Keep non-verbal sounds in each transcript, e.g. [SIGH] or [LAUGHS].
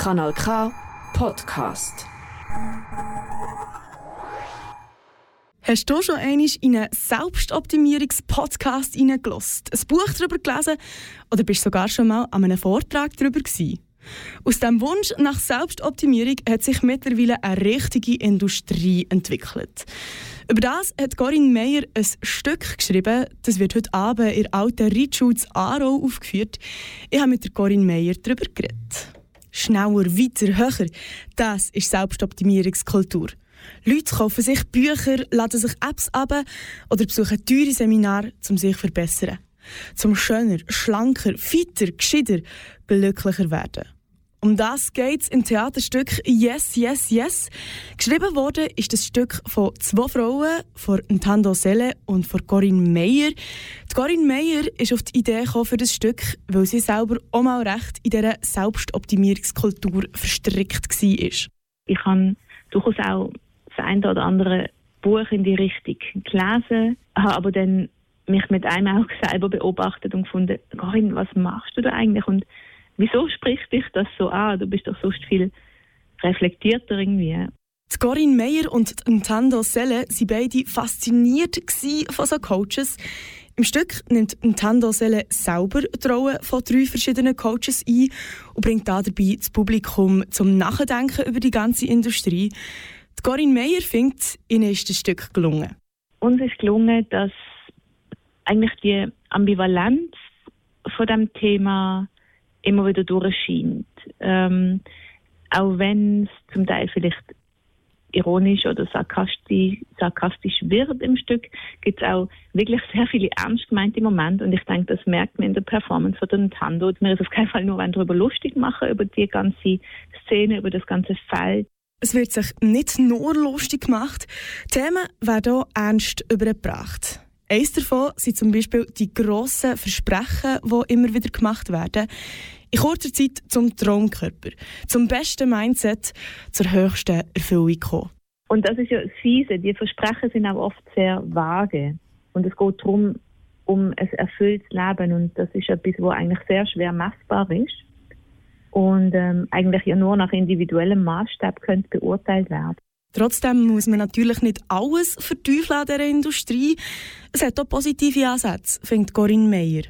Kanal K Podcast. Hast du schon einmal in einen Selbstoptimierungs-Podcast reingelassen, ein Buch darüber gelesen oder bist sogar schon mal an einem Vortrag darüber gewesen? Aus dem Wunsch nach Selbstoptimierung hat sich mittlerweile eine richtige Industrie entwickelt. Über das hat Corinne Meyer ein Stück geschrieben. Das wird heute Abend in der alten Ritschulz Aarau aufgeführt. Ich habe mit Corinne Meyer darüber geredet. Schneller, weiter, höher. Das ist Selbstoptimierungskultur. Leute kaufen sich Bücher, laden sich Apps ab oder besuchen teure Seminare, um sich zu verbessern. Zum schöner, schlanker, fitter, gescheiter, glücklicher werden. Um das geht es im Theaterstück Yes, Yes, Yes. Geschrieben wurde ist das Stück von zwei Frauen, von Ntando Selle und von Corinne Meyer. Die Corinne Meyer ist auf die Idee gekommen für das Stück, weil sie selber auch mal recht in dieser Selbstoptimierungskultur verstrickt war. Ich habe durchaus auch das eine oder andere Buch in die Richtung gelesen, habe aber dann mich mit einem auch selber beobachtet und gefunden, Corinne, was machst du da eigentlich? Und wieso spricht dich das so an? Du bist doch sonst viel reflektierter irgendwie. Die Corinne Meyer und Ntando Selle waren beide fasziniert von so Coaches. Im Stück nimmt Ntando Selle selber die Rolle von drei verschiedenen Coaches ein und bringt dabei das Publikum zum Nachdenken über die ganze Industrie. Die Corinne Meyer findet, ihnen ist das Stück gelungen. Uns ist gelungen, dass eigentlich die Ambivalenz von dem Thema immer wieder durchscheint. Ähm, auch wenn es zum Teil vielleicht ironisch oder sarkastisch, sarkastisch wird im Stück, gibt es auch wirklich sehr viele ernst gemeinte Momente und ich denke, das merkt man in der Performance von den Tando. Wir es auf keinen Fall nur darüber lustig machen, über die ganze Szene, über das ganze Feld. Es wird sich nicht nur lustig gemacht, Themen werden auch ernst übergebracht. Eines davon sind zum Beispiel die grossen Versprechen, die immer wieder gemacht werden. In kurzer Zeit zum Traumkörper, zum besten Mindset, zur höchsten Erfüllung kommen. Und das ist ja das Fiese. Die Versprechen sind auch oft sehr vage. Und es geht darum, um ein erfülltes Leben. Und das ist etwas, was eigentlich sehr schwer messbar ist. Und ähm, eigentlich ja nur nach individuellem Maßstab könnte beurteilt werden. Trotzdem muss man natürlich nicht alles verteufeln an dieser Industrie. Es hat auch positive Ansätze, findet Corinne Meyer.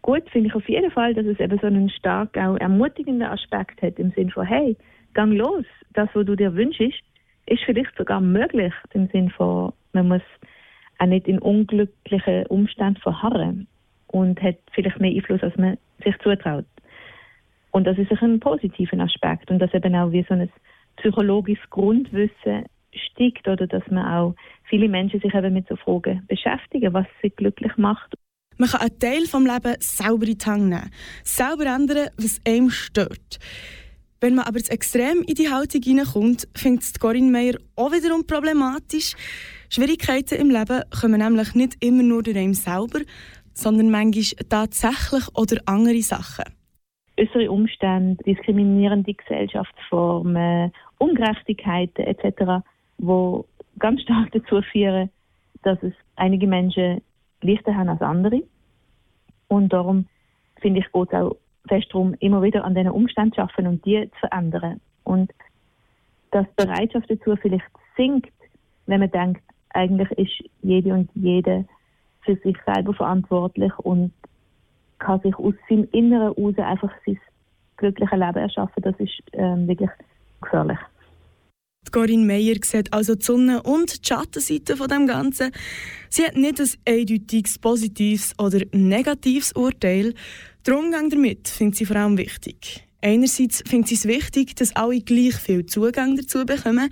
Gut finde ich auf jeden Fall, dass es eben so einen stark auch ermutigenden Aspekt hat, im Sinne von, hey, gang los, das, was du dir wünschst, ist vielleicht sogar möglich, im Sinne von, man muss auch nicht in unglücklichen Umständen verharren und hat vielleicht mehr Einfluss, als man sich zutraut. Und das ist ein positiver Aspekt und das eben auch wie so ein psychologisches Grundwissen steigt oder dass man auch viele Menschen sich eben mit so Fragen beschäftigen, was sie glücklich macht. Man kann einen Teil vom Leben selber in die Hand nehmen, selber ändern, was einem stört. Wenn man aber zu extrem in die Haltung hineinkommt, findet es Corinne Meyer auch wiederum problematisch. Schwierigkeiten im Leben kommen nämlich nicht immer nur durch einen selber, sondern manchmal tatsächlich oder andere Sachen. Äußere Umstände, diskriminierende Gesellschaftsformen, Ungerechtigkeiten etc., wo ganz stark dazu führen, dass es einige Menschen leichter haben als andere. Und darum finde ich, geht es auch fest darum, immer wieder an diesen Umständen zu arbeiten und die zu verändern. Und dass die Bereitschaft dazu vielleicht sinkt, wenn man denkt, eigentlich ist jede und jede für sich selber verantwortlich und kann sich aus seinem Inneren heraus einfach sein glückliches Leben erschaffen. Das ist ähm, wirklich gefährlich. Corinne Meyer sieht also die Sonne- und die Schattenseite von dem Ganzen. Sie hat nicht ein eindeutiges positives oder negatives Urteil. Der Umgang damit findet sie vor allem wichtig. Einerseits findet sie es wichtig, dass alle gleich viel Zugang dazu bekommen.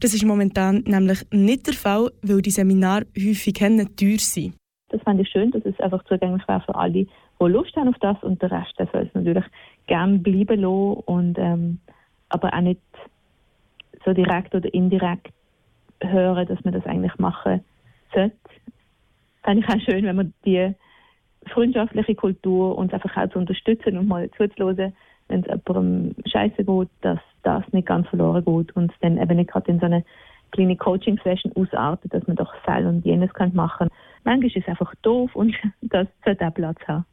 Das ist momentan nämlich nicht der Fall, weil die Seminare häufig teuer sind. Das fände ich schön, dass es einfach zugänglich wäre für alle, die Lust haben auf das und der Rest soll es natürlich gerne bleiben lassen und ähm, aber auch nicht so direkt oder indirekt hören, dass man das eigentlich machen sollte. Fände ich auch schön, wenn man die freundschaftliche Kultur uns einfach auch zu unterstützen und mal zuzuhören, wenn es jemandem scheiße geht, dass das nicht ganz verloren geht und es dann eben nicht gerade in so eine kleine Coaching-Session ausartet, dass man doch Seil und jenes kann machen. Manchmal ist es einfach doof und [LAUGHS] das sollte auch Platz haben.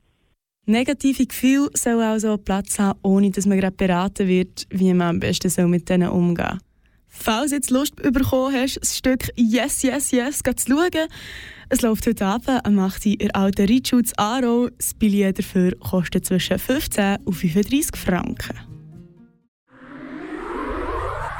Negative Gefühle sollen also Platz haben, ohne dass man gerade beraten wird, wie man am besten mit denen umgehen soll. Falls du jetzt Lust bekommen hast, das Stück Yes, Yes, Yes zu schauen, es läuft heute Abend am 8. Uhr alten Ritschutz Aro. Das Billett dafür kostet zwischen 15 und 35 Franken.